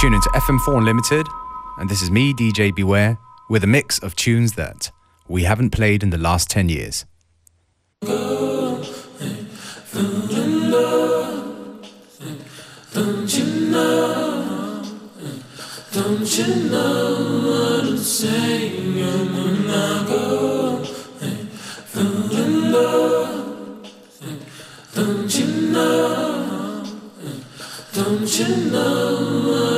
tune into FM4 Unlimited, and this is me, DJ Beware, with a mix of tunes that we haven't played in the last 10 years. Don't you know?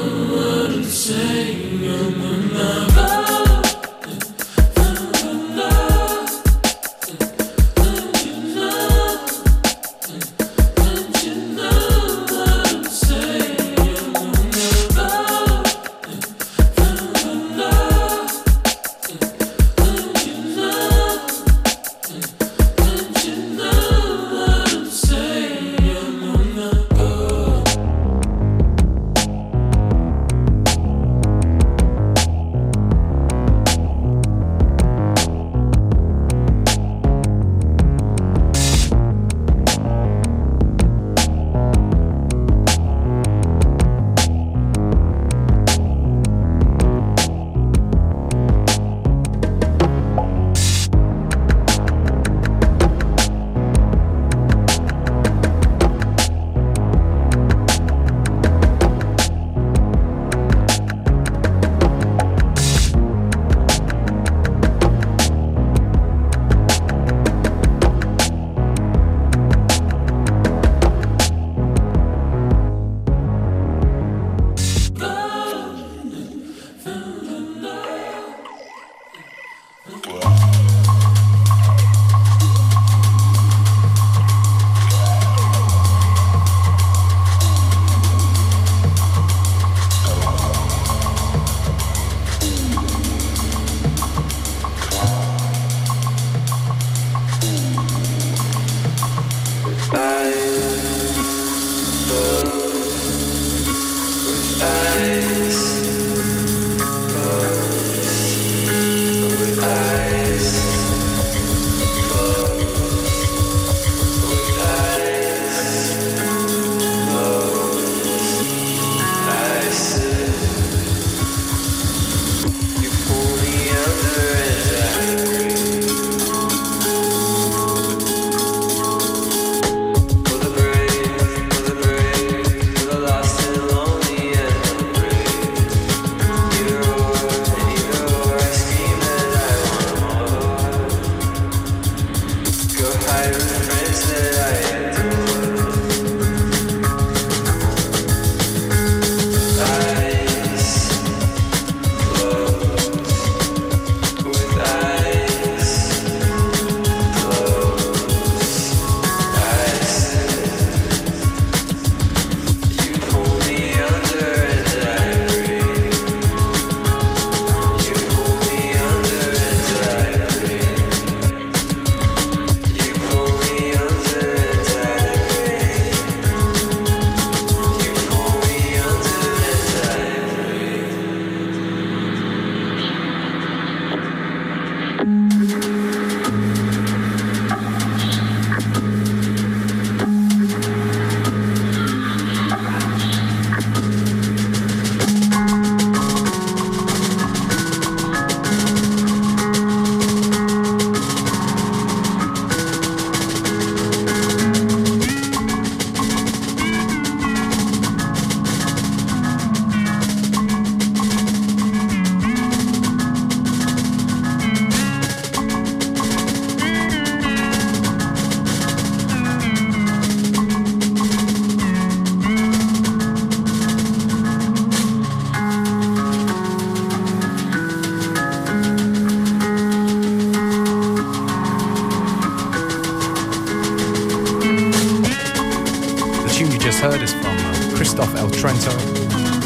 Sorrento.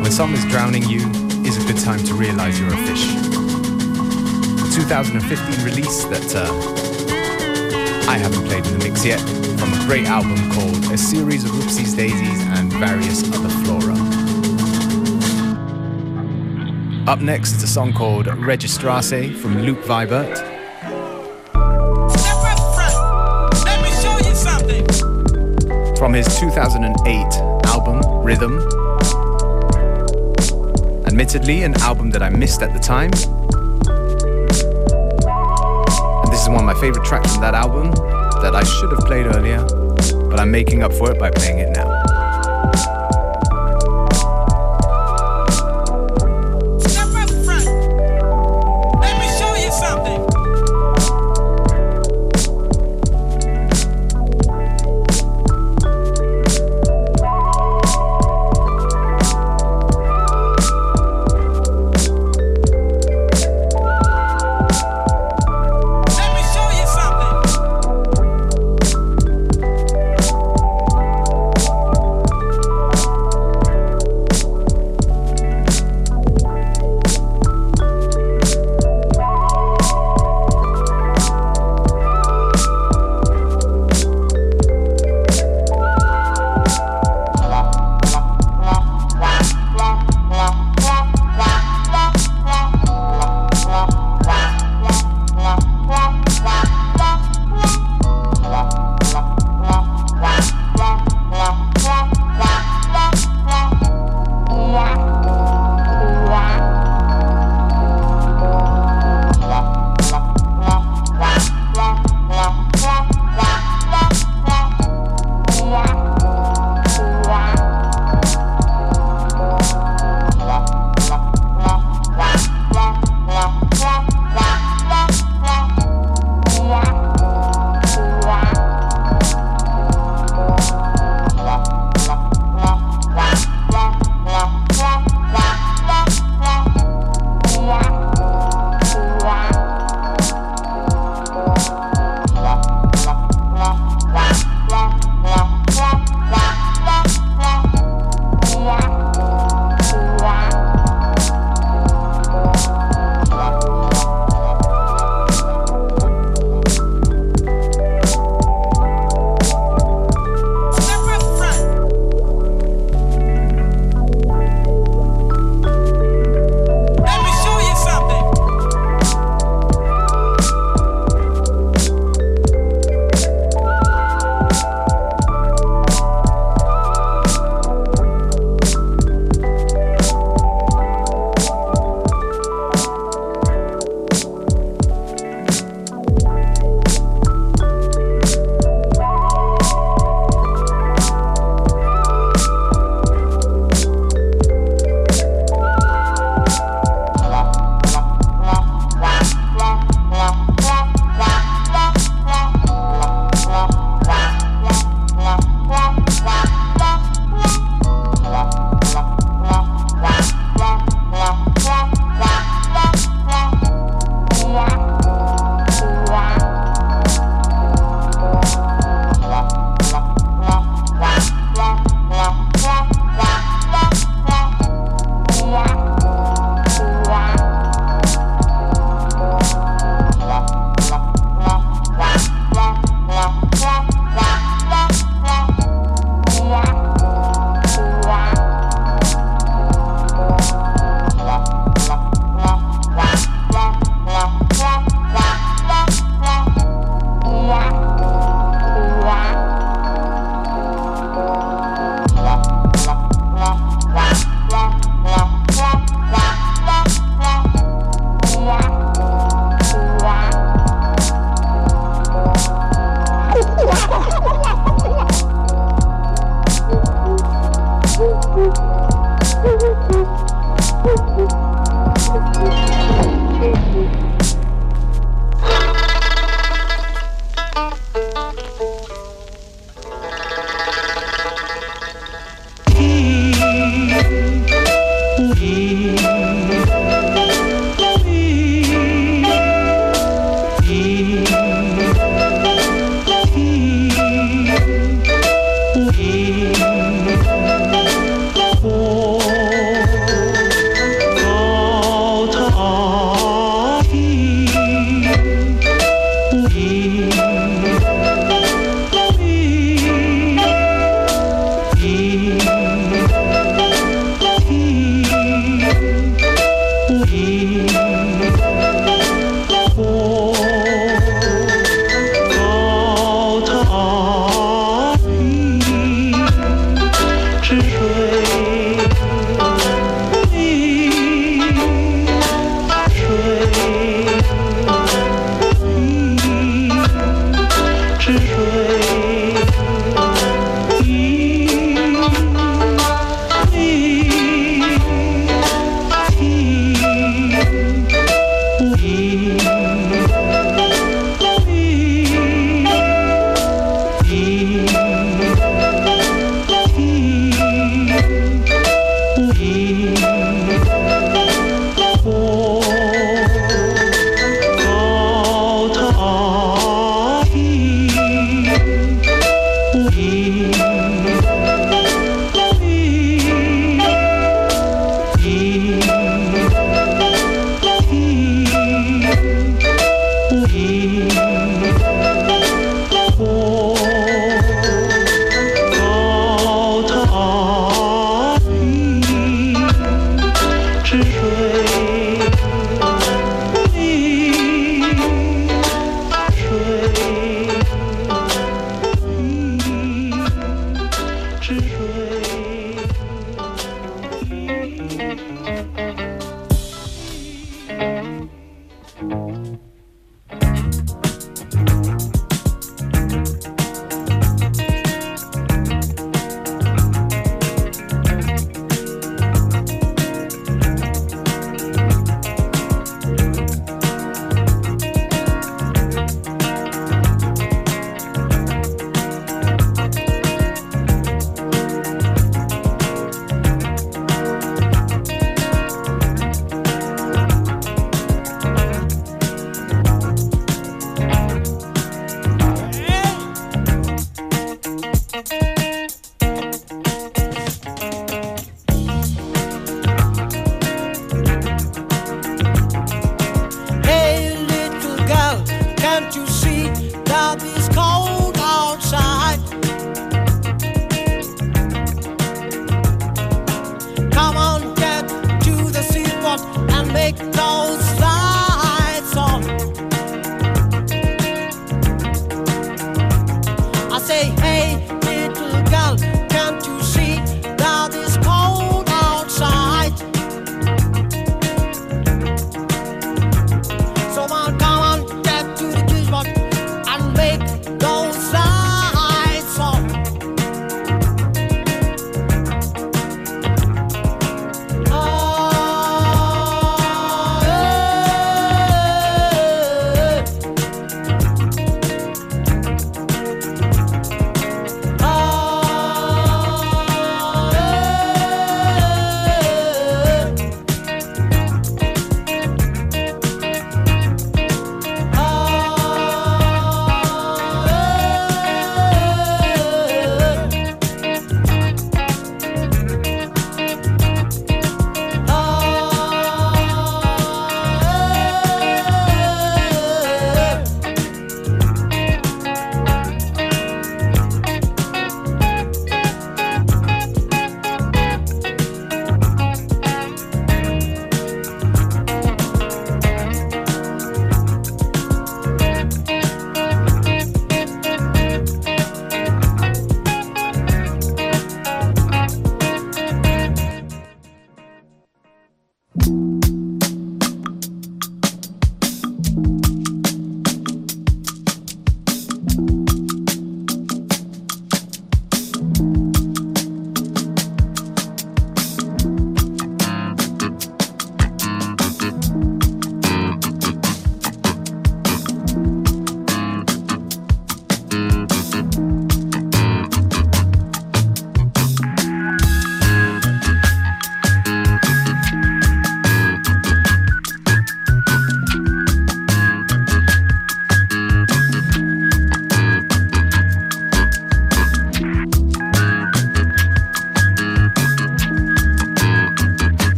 When someone's drowning you, is a good time to realize you're a fish. 2015 release that uh, I haven't played in the mix yet from a great album called A Series of Oopsies Daisies and Various Other Flora. Up next is a song called Registrase from Luke Vibert. from his 2008 album Rhythm. Admittedly, an album that I missed at the time, And this is one of my favorite tracks from that album that I should have played earlier, but I'm making up for it by playing it now.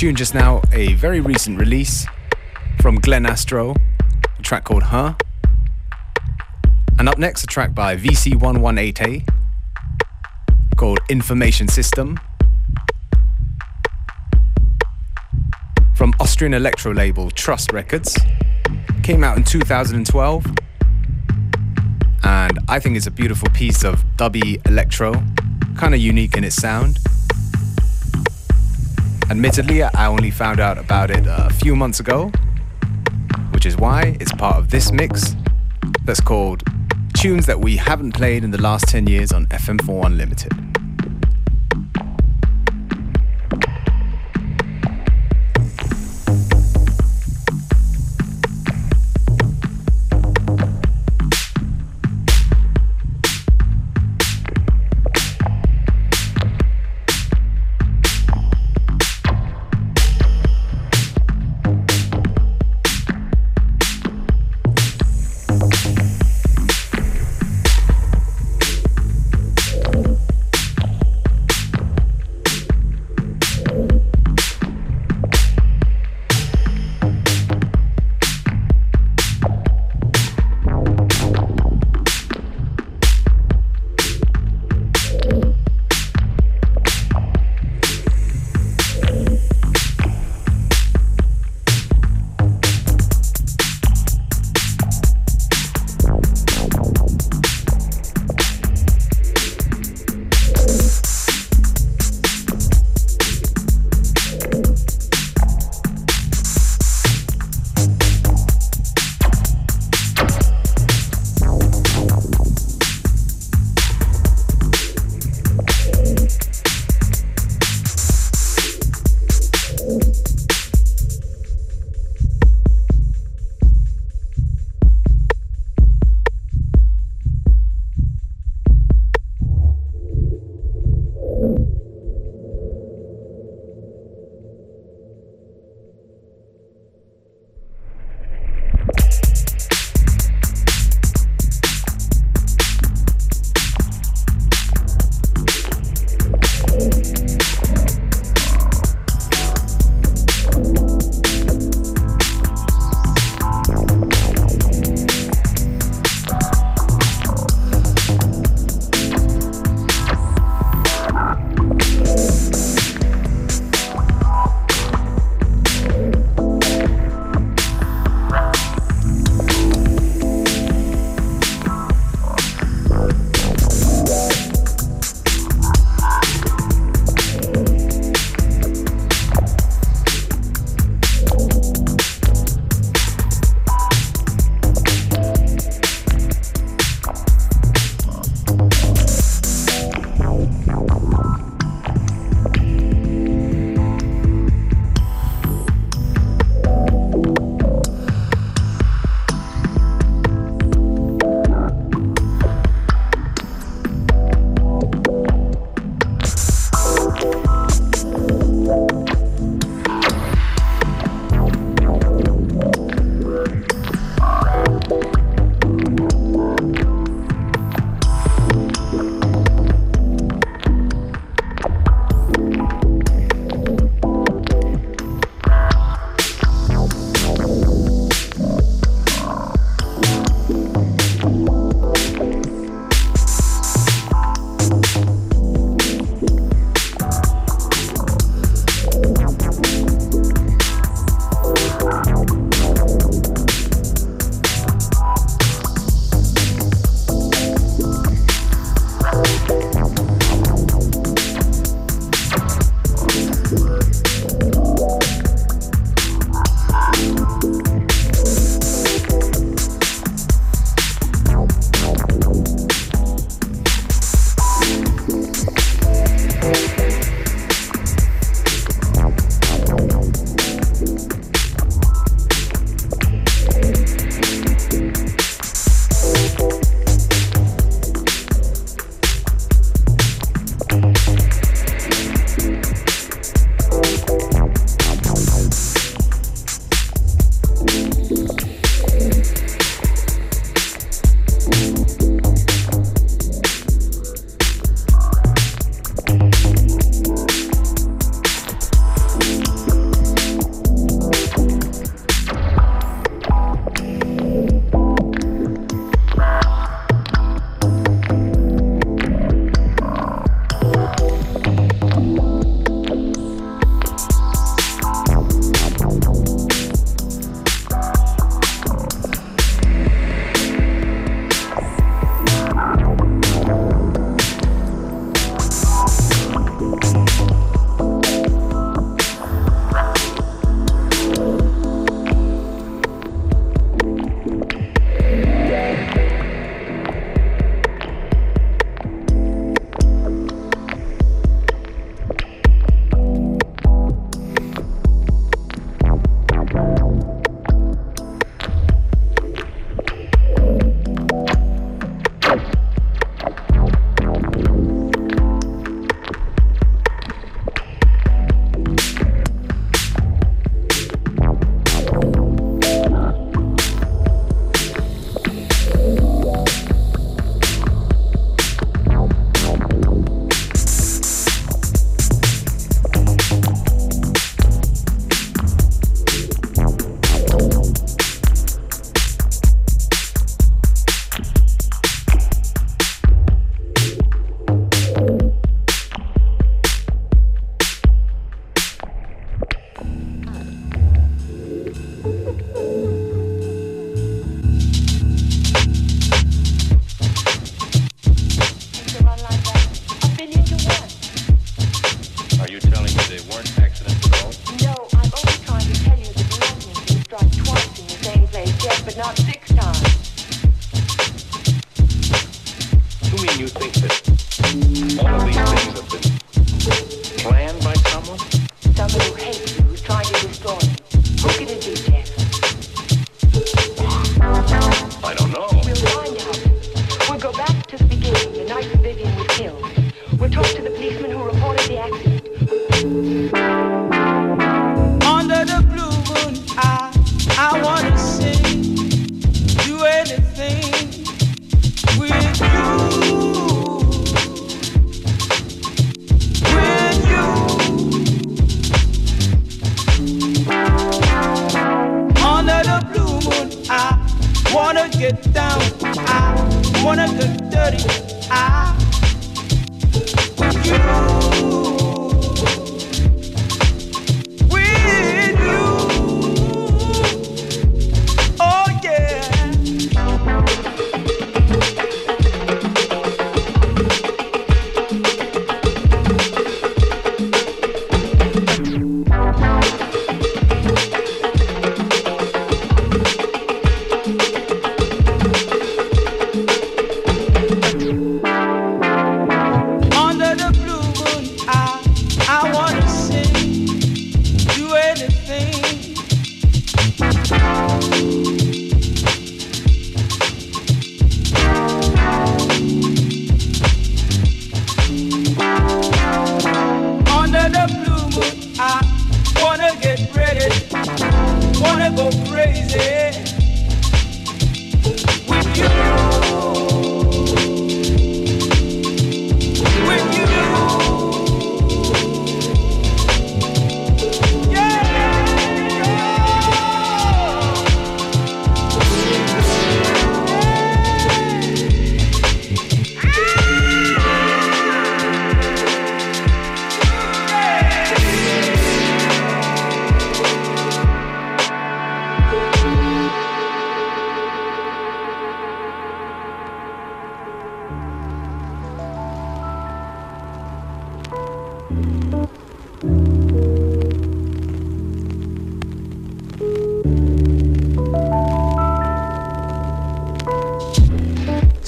Tune just now, a very recent release from Glenn Astro, a track called Huh. And up next, a track by VC118A called Information System. From Austrian electro label Trust Records. Came out in 2012. And I think it's a beautiful piece of dubby electro, kind of unique in its sound. Admittedly, I only found out about it a few months ago, which is why it's part of this mix that's called Tunes That We Haven't Played in the Last 10 Years on FM4 Unlimited.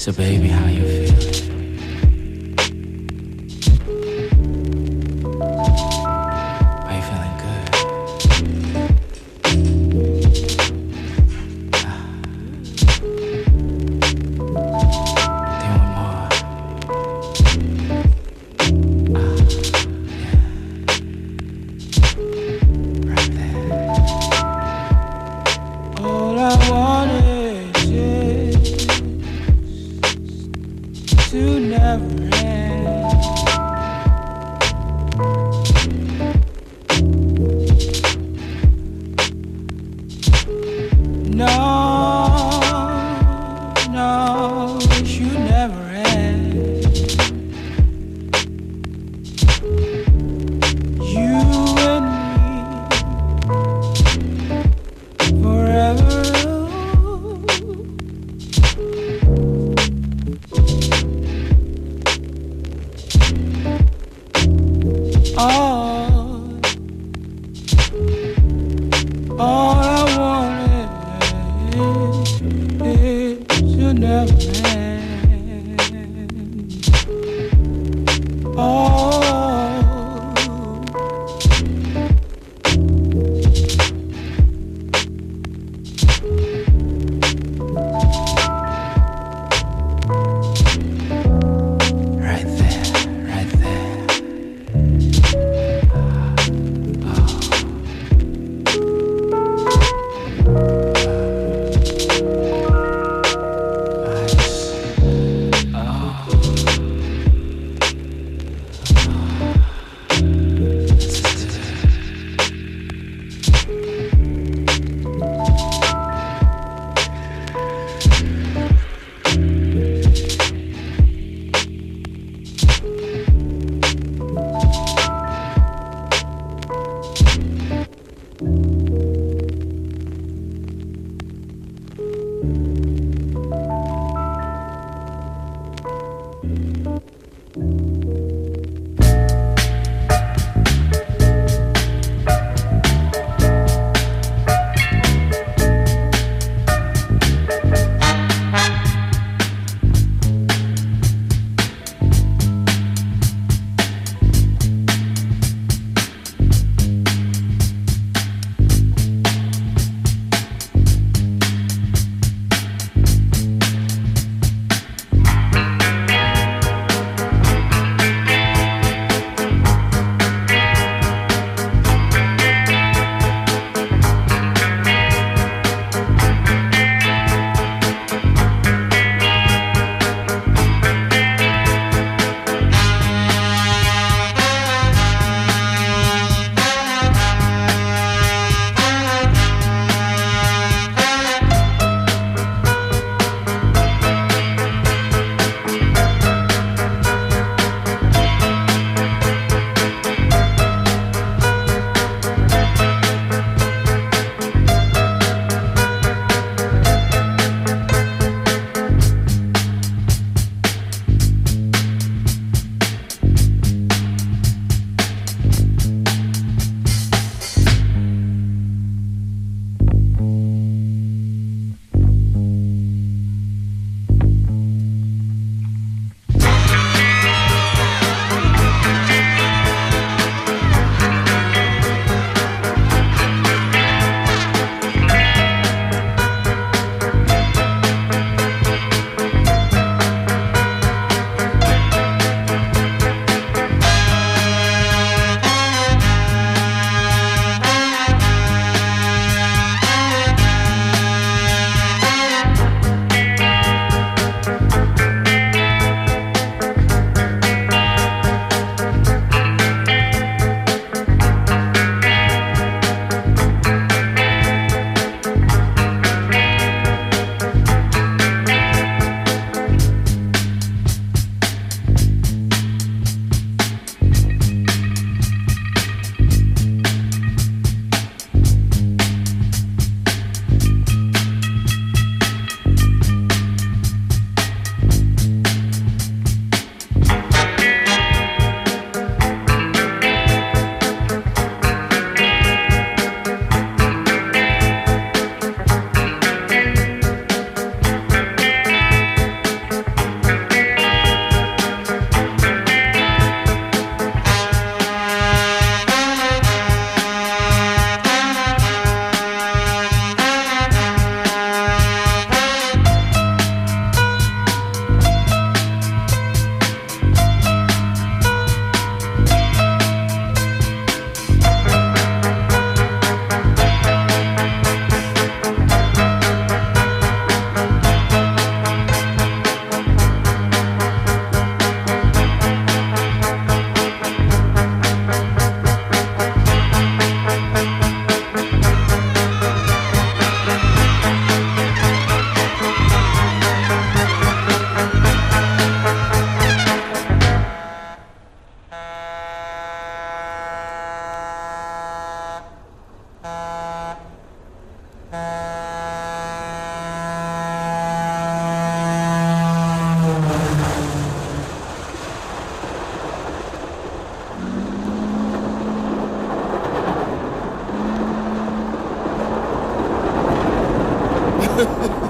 So baby, how you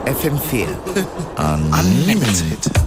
FM4. Unlimited.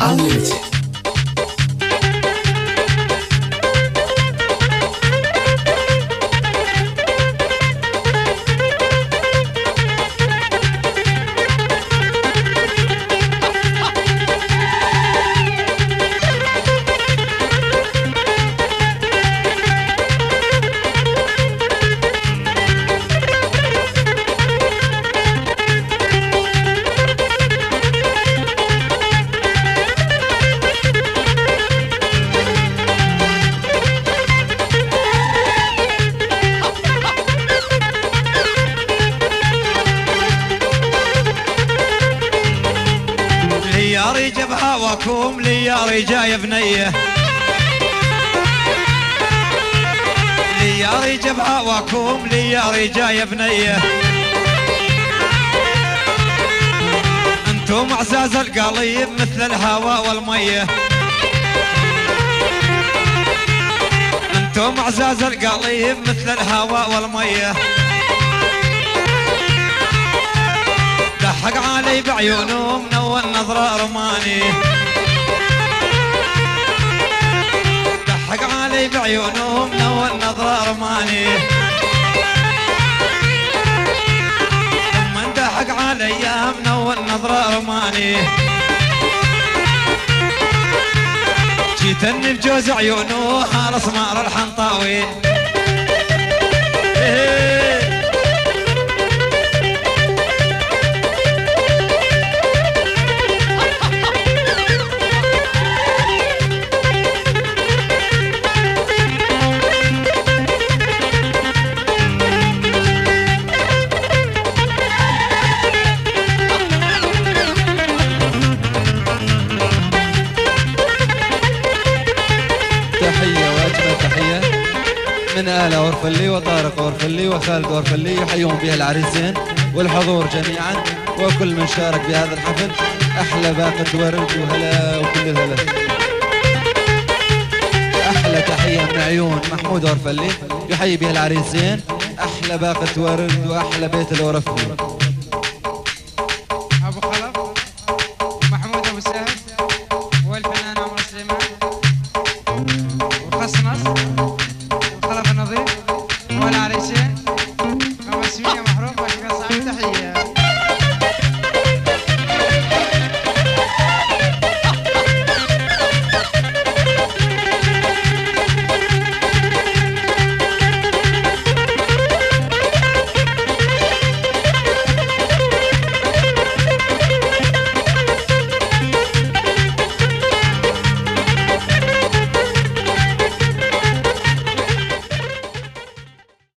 Unlimited. لياري جاي بنيه أنتم اعزاز القليب مثل الهواء والميه أنتم اعزاز القليب مثل الهواء والميه دحق علي بعيونه منور نظرة رماني دحق علي بعيونه منور نظرة رماني الأيام من نظره رماني جيتني بجوز عيونه خالص مار الحنطاوي. من آل أورفلي وطارق أورفلي وخالد أورفلي يحيون بها العريسين والحضور جميعا. وكل من شارك بهذا الحفل أحلى باقة ورد وهلا وكل الهلا. أحلى تحية من عيون محمود أورفلي يحيي بها العريسين. أحلى باقة ورد وأحلى بيت الأورفلي